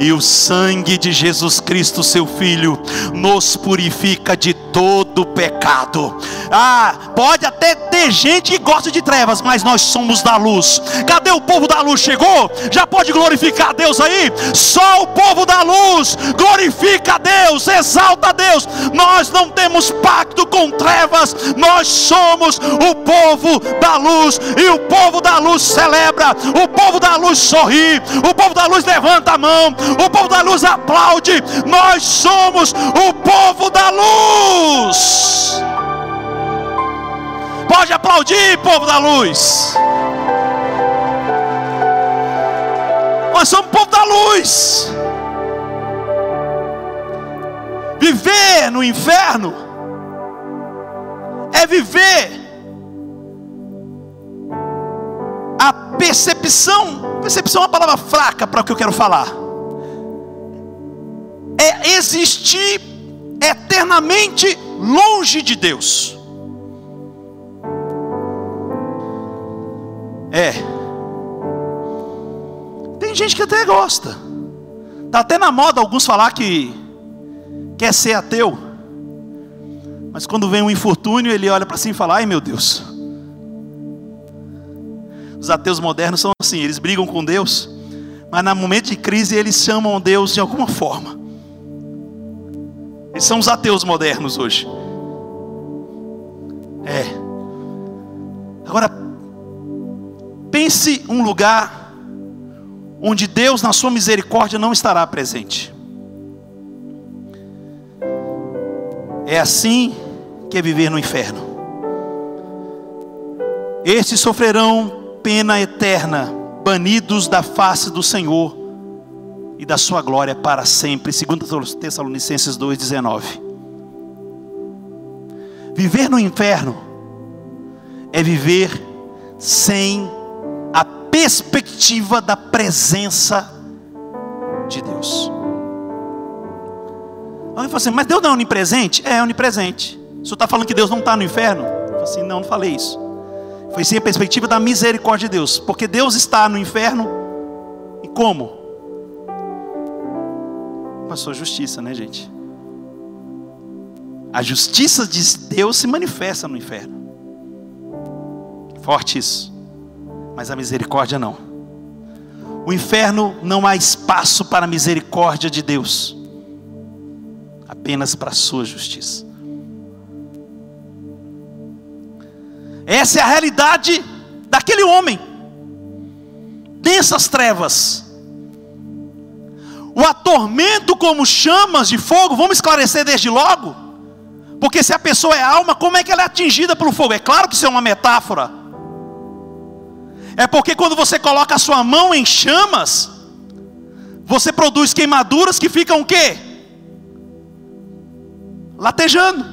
e o sangue de Jesus Cristo, seu Filho, nos purifica de todo pecado. Ah, pode até ter gente que gosta de trevas, mas nós somos da luz. Cadê o povo da luz? Chegou? Já pode glorificar a Deus aí? Só o povo da luz glorifica a Deus, exalta a Deus. Nós não temos pacto com trevas, nós somos o povo da luz, e o povo da luz celebra, o povo da luz sorri, o povo da luz levanta a mão, o povo da luz aplaude. Nós somos o povo da luz. Pode aplaudir, povo da luz. Nós somos o povo da luz. Viver no inferno é viver a percepção. Percepção é uma palavra fraca para o que eu quero falar é existir eternamente longe de Deus. É. Tem gente que até gosta. Tá até na moda alguns falar que quer ser ateu. Mas quando vem um infortúnio, ele olha para si e fala: "Ai, meu Deus". Os ateus modernos são assim, eles brigam com Deus, mas no momento de crise eles chamam Deus de alguma forma. Eles são os ateus modernos hoje. É. Agora, pense um lugar onde Deus, na sua misericórdia, não estará presente. É assim que é viver no inferno. Estes sofrerão pena eterna, banidos da face do Senhor e da sua glória para sempre. 2 Tessalonicenses 2,19. Viver no inferno é viver sem perspectiva da presença de Deus. Alguém fala assim, mas Deus não é onipresente? É onipresente. O senhor está falando que Deus não está no inferno? Eu falei assim, não, não falei isso. Foi sim a perspectiva da misericórdia de Deus. Porque Deus está no inferno. E como? com a sua justiça, né, gente? A justiça de Deus se manifesta no inferno. Forte isso. Mas a misericórdia não. O inferno não há espaço para a misericórdia de Deus, apenas para a sua justiça. Essa é a realidade daquele homem. Densas trevas. O atormento como chamas de fogo, vamos esclarecer desde logo. Porque se a pessoa é alma, como é que ela é atingida pelo fogo? É claro que isso é uma metáfora. É porque quando você coloca a sua mão em chamas, você produz queimaduras que ficam o quê? Latejando.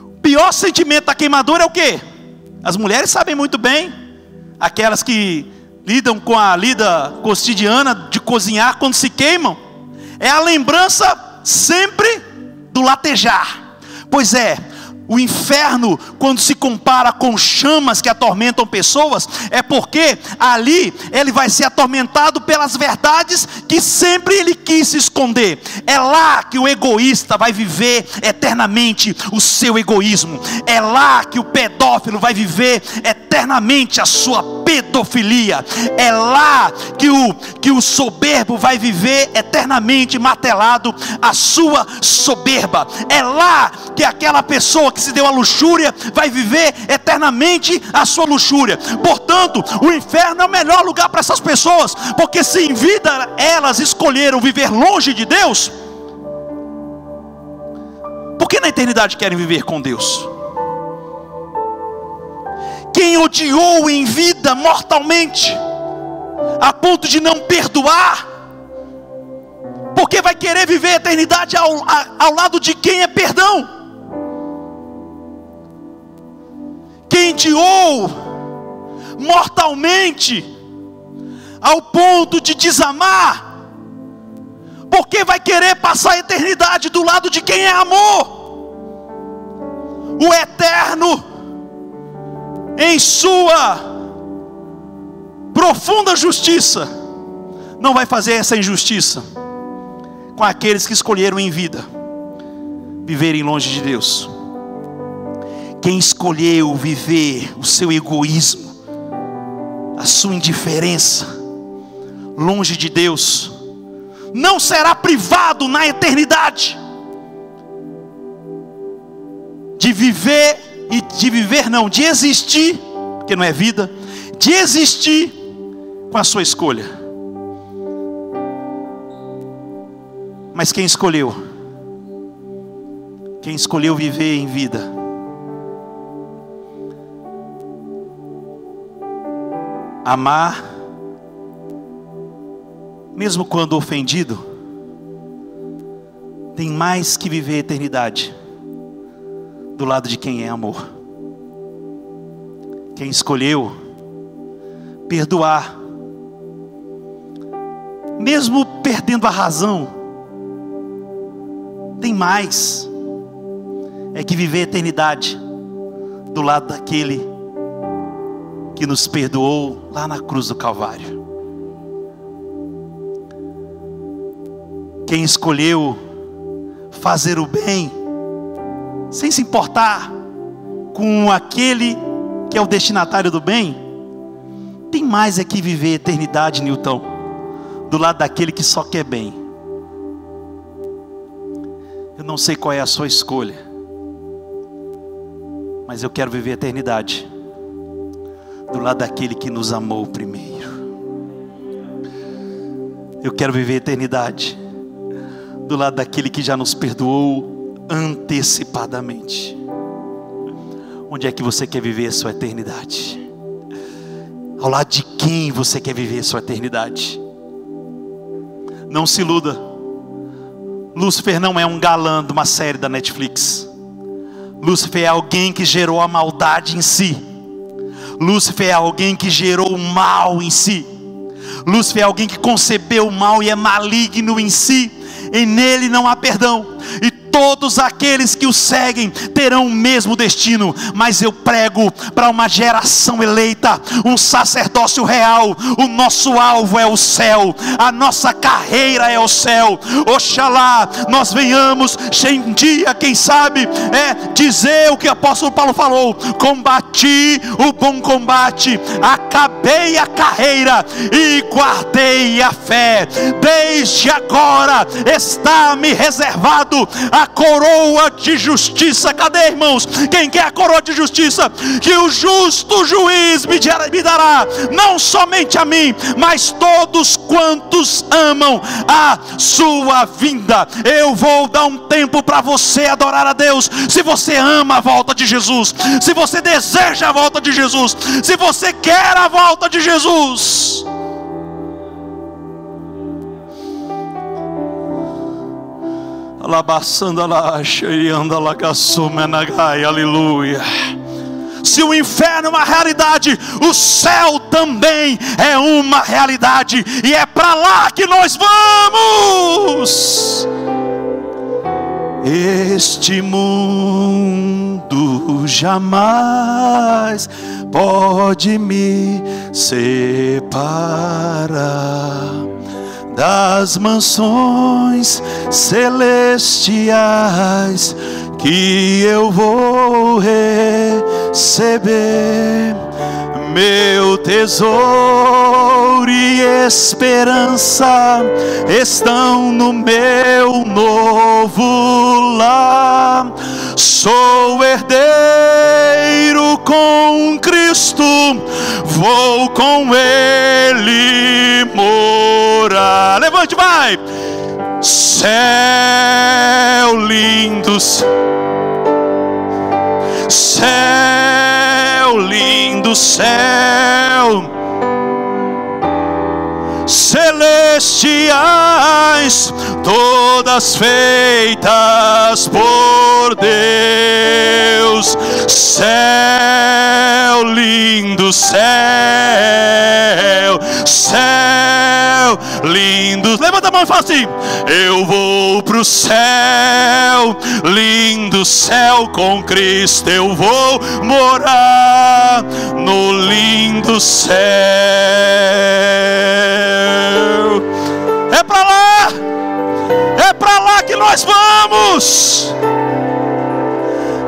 O pior sentimento da queimadura é o quê? As mulheres sabem muito bem, aquelas que lidam com a lida cotidiana de cozinhar quando se queimam, é a lembrança sempre do latejar. Pois é, o inferno, quando se compara com chamas que atormentam pessoas, é porque ali ele vai ser atormentado pelas verdades que sempre ele quis esconder. É lá que o egoísta vai viver eternamente o seu egoísmo. É lá que o pedófilo vai viver eternamente a sua pedofilia. É lá que o, que o soberbo vai viver eternamente martelado a sua soberba. É lá que aquela pessoa que se deu a luxúria vai viver eternamente a sua luxúria. Portanto, o inferno é o melhor lugar para essas pessoas, porque se em vida elas escolheram viver longe de Deus, por que na eternidade querem viver com Deus? Quem odiou em vida mortalmente, a ponto de não perdoar, porque vai querer viver a eternidade ao, ao lado de quem é perdão. Quem odiou mortalmente, ao ponto de desamar, porque vai querer passar a eternidade do lado de quem é amor. O eterno, em sua profunda justiça, não vai fazer essa injustiça com aqueles que escolheram em vida viverem longe de Deus. Quem escolheu viver o seu egoísmo, a sua indiferença, longe de Deus, não será privado na eternidade de viver e de viver não, de existir, porque não é vida, de existir com a sua escolha. Mas quem escolheu? Quem escolheu viver em vida? Amar, mesmo quando ofendido, tem mais que viver a eternidade do lado de quem é amor. Quem escolheu perdoar, mesmo perdendo a razão, tem mais é que viver a eternidade do lado daquele que nos perdoou lá na cruz do Calvário. Quem escolheu fazer o bem, sem se importar com aquele que é o destinatário do bem, tem mais é que viver a eternidade, Newton, do lado daquele que só quer bem. Eu não sei qual é a sua escolha, mas eu quero viver a eternidade do lado daquele que nos amou primeiro. Eu quero viver a eternidade do lado daquele que já nos perdoou antecipadamente. Onde é que você quer viver a sua eternidade? Ao lado de quem você quer viver a sua eternidade? Não se iluda. Lúcifer não é um galã de uma série da Netflix. Lúcifer é alguém que gerou a maldade em si. Lúcifer é alguém que gerou o mal em si. Lúcifer é alguém que concebeu o mal e é maligno em si. E nele não há perdão. E todos aqueles que o seguem terão o mesmo destino, mas eu prego para uma geração eleita, um sacerdócio real. O nosso alvo é o céu, a nossa carreira é o céu. Oxalá nós venhamos um dia, quem sabe, é dizer o que o apóstolo Paulo falou: combati o bom combate, acabei a carreira e guardei a fé. Desde agora está me reservado a a coroa de justiça. Cadê, irmãos? Quem quer a coroa de justiça? Que o justo juiz me dará, não somente a mim, mas todos quantos amam a sua vinda. Eu vou dar um tempo para você adorar a Deus. Se você ama a volta de Jesus, se você deseja a volta de Jesus, se você quer a volta de Jesus. Alabaçando lá, anda lá, aleluia. Se o inferno é uma realidade, o céu também é uma realidade, e é para lá que nós vamos. Este mundo jamais pode me separar das mansões celestiais que eu vou receber. Meu tesouro e esperança estão no meu novo lar. Sou herdeiro com Cristo, vou com Ele morar. Levante, vai! Céu lindos, céu lindo, céu celestiais, todas feitas por Deus. Céu lindo, céu, céu lindo. Levanta a mão e fala assim: Eu vou pro céu, lindo céu com Cristo. Eu vou morar no lindo céu. É para lá, é para lá que nós vamos.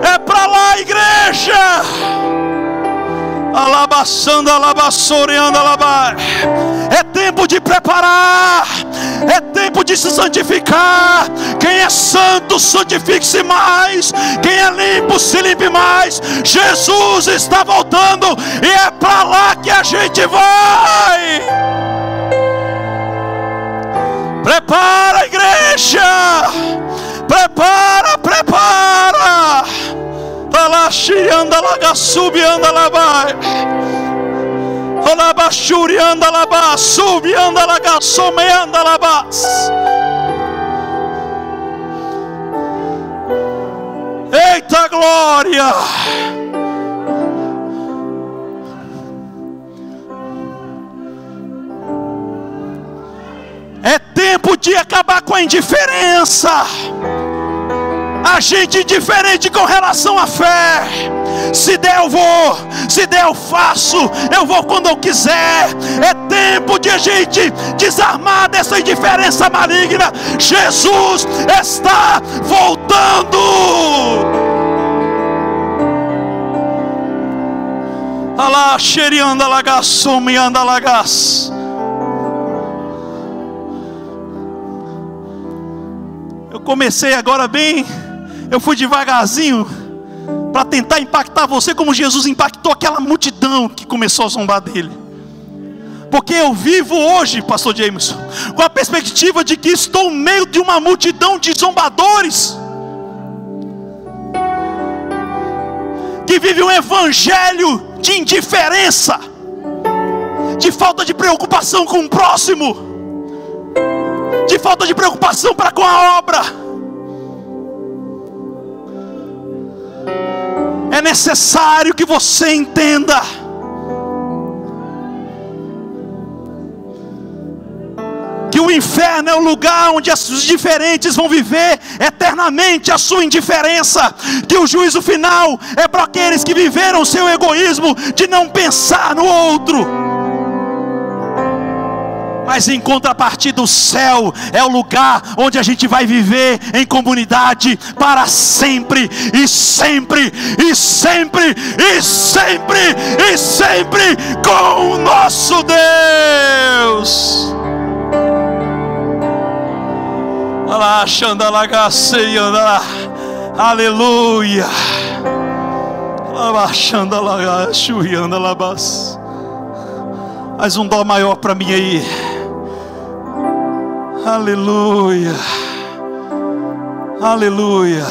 É para lá, igreja. Alabaçando, alabassoreando, alabar. É tempo de preparar. É tempo de se santificar. Quem é santo, santifique-se mais. Quem é limpo, se limpe mais. Jesus está voltando e é para lá que a gente vai. Prepara a igreja. Prepara, prepara. Talashi anda laga subi anda labai. Olabashuri anda laba subi anda laga some anda labas. Eita glória! É tempo de acabar com a indiferença. A gente indiferente com relação à fé. Se der, eu vou. Se der, eu faço. Eu vou quando eu quiser. É tempo de a gente desarmar dessa indiferença maligna. Jesus está voltando. Alá, xerianda lagas, sumianda lagas. Eu comecei agora bem eu fui devagarzinho para tentar impactar você como Jesus impactou aquela multidão que começou a zombar dele. Porque eu vivo hoje, pastor Jameson, com a perspectiva de que estou no meio de uma multidão de zombadores. Que vive um evangelho de indiferença, de falta de preocupação com o próximo, de falta de preocupação para com a obra é necessário que você entenda. Que o inferno é o lugar onde os diferentes vão viver eternamente a sua indiferença. Que o juízo final é para aqueles que viveram o seu egoísmo de não pensar no outro mas em contrapartida, o céu é o lugar onde a gente vai viver em comunidade para sempre, e sempre, e sempre, e sempre, e sempre com o nosso Deus. Aleluia. Mais um dó maior para mim aí. Aleluia. Aleluia.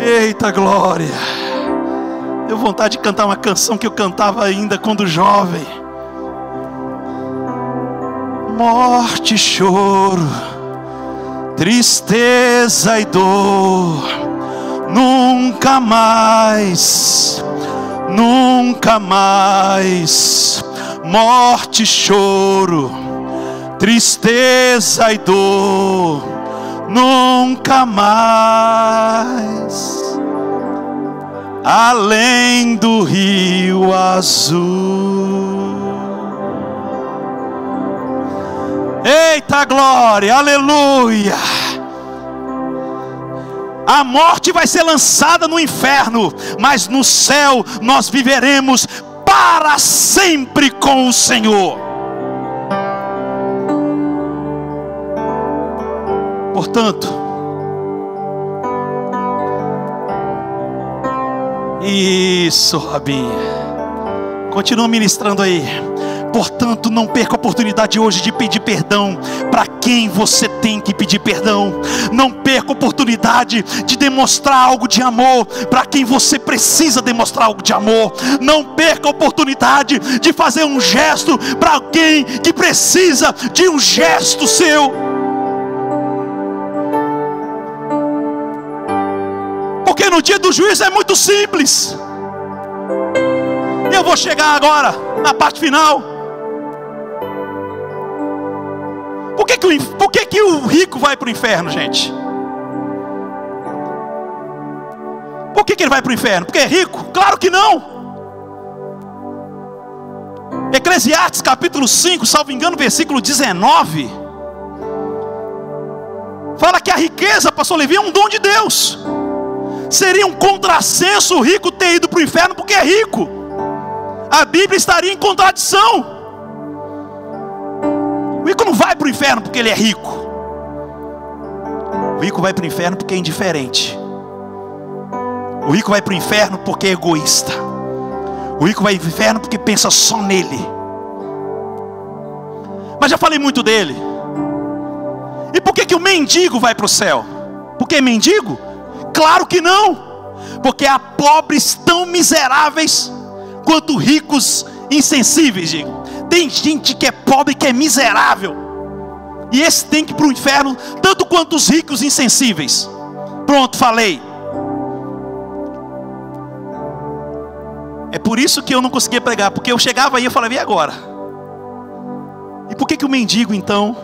Eita glória. Deu vontade de cantar uma canção que eu cantava ainda quando jovem. Morte, choro, tristeza e dor. Nunca mais, nunca mais. Morte, choro, tristeza e dor nunca mais além do rio azul. Eita glória, aleluia. A morte vai ser lançada no inferno, mas no céu nós viveremos para sempre com o Senhor. Portanto, Isso, Rabinha. Continua ministrando aí. Portanto, não perca a oportunidade hoje de pedir perdão para quem você tem que pedir perdão. Não perca a oportunidade de demonstrar algo de amor para quem você precisa demonstrar algo de amor. Não perca a oportunidade de fazer um gesto para alguém que precisa de um gesto seu. Porque no dia do juízo é muito simples. Eu vou chegar agora na parte final. Por que, que, o, por que, que o rico vai para o inferno, gente? Por que, que ele vai para o inferno? Porque é rico? Claro que não. Eclesiastes capítulo 5, salvo engano, versículo 19. Fala que a riqueza, pastor Levi, é um dom de Deus. Seria um contrassenso o rico ter ido para o inferno porque é rico. A Bíblia estaria em contradição. Rico não vai para o inferno porque ele é rico. O rico vai para o inferno porque é indiferente. O rico vai para o inferno porque é egoísta. O rico vai para o inferno porque pensa só nele. Mas já falei muito dele. E por que, que o mendigo vai para o céu? Porque é mendigo? Claro que não, porque há pobres tão miseráveis quanto ricos insensíveis. Digo. Tem gente que é pobre que é miserável, e esse tem que ir para o inferno, tanto quanto os ricos insensíveis. Pronto, falei. É por isso que eu não conseguia pregar, porque eu chegava aí e falava, e agora? E por que, que o mendigo então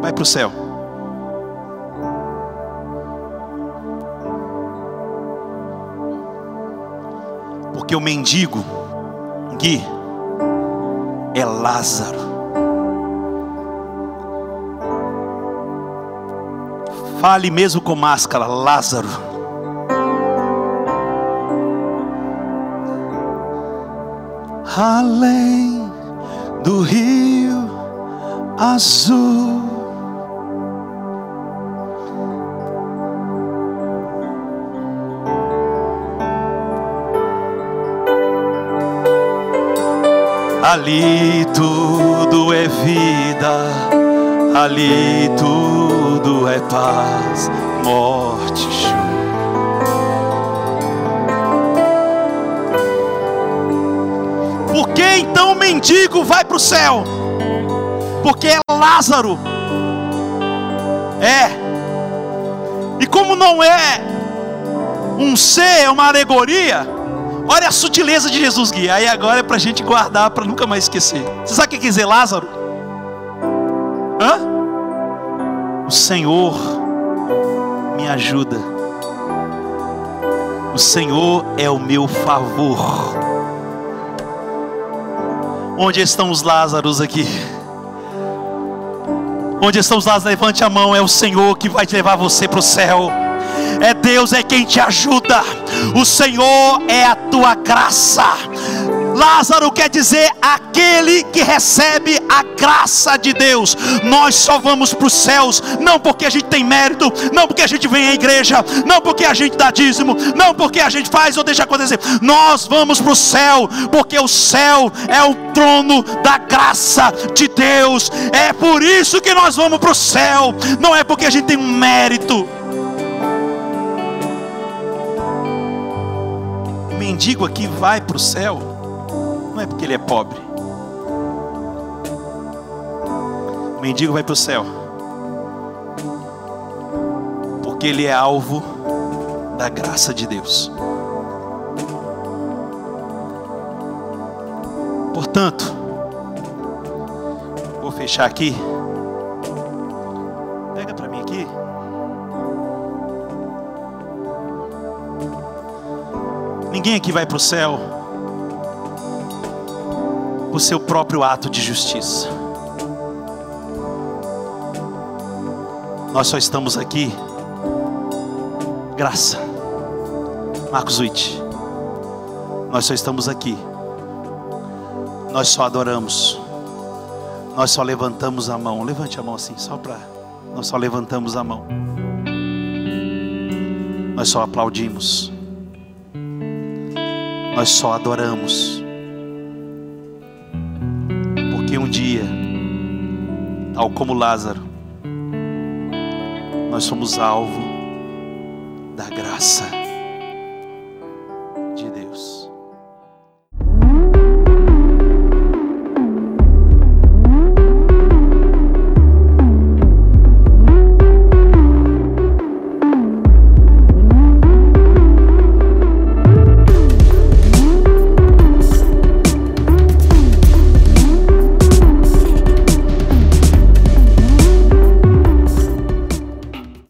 vai para o céu? Porque o mendigo, Gui, é Lázaro. Fale mesmo com máscara, Lázaro. Além do rio azul. Ali tudo é vida, ali tudo é paz, morte, choro. Por que então o mendigo vai para o céu? Porque é Lázaro. É. E como não é um ser, é uma alegoria, Olha a sutileza de Jesus, Gui. Aí agora é para a gente guardar, para nunca mais esquecer. Você sabe o que quer dizer Lázaro? Hã? O Senhor me ajuda. O Senhor é o meu favor. Onde estão os Lázaros aqui? Onde estão os Lázaros? Levante a mão. É o Senhor que vai levar você para o céu é Deus é quem te ajuda, o Senhor é a tua graça. Lázaro quer dizer aquele que recebe a graça de Deus. Nós só vamos para os céus, não porque a gente tem mérito, não porque a gente vem à igreja, não porque a gente dá dízimo, não porque a gente faz ou deixa acontecer. Nós vamos para o céu, porque o céu é o trono da graça de Deus. É por isso que nós vamos para o céu, não é porque a gente tem um mérito. Mendigo aqui vai para o céu, não é porque ele é pobre. O mendigo vai para o céu, porque ele é alvo da graça de Deus. Portanto, vou fechar aqui. Ninguém aqui vai para o céu por seu próprio ato de justiça. Nós só estamos aqui, graça. Marcos Witt. Nós só estamos aqui. Nós só adoramos. Nós só levantamos a mão. Levante a mão assim, só para. Nós só levantamos a mão. Nós só aplaudimos. Nós só adoramos. Porque um dia, tal como Lázaro, nós somos alvo da graça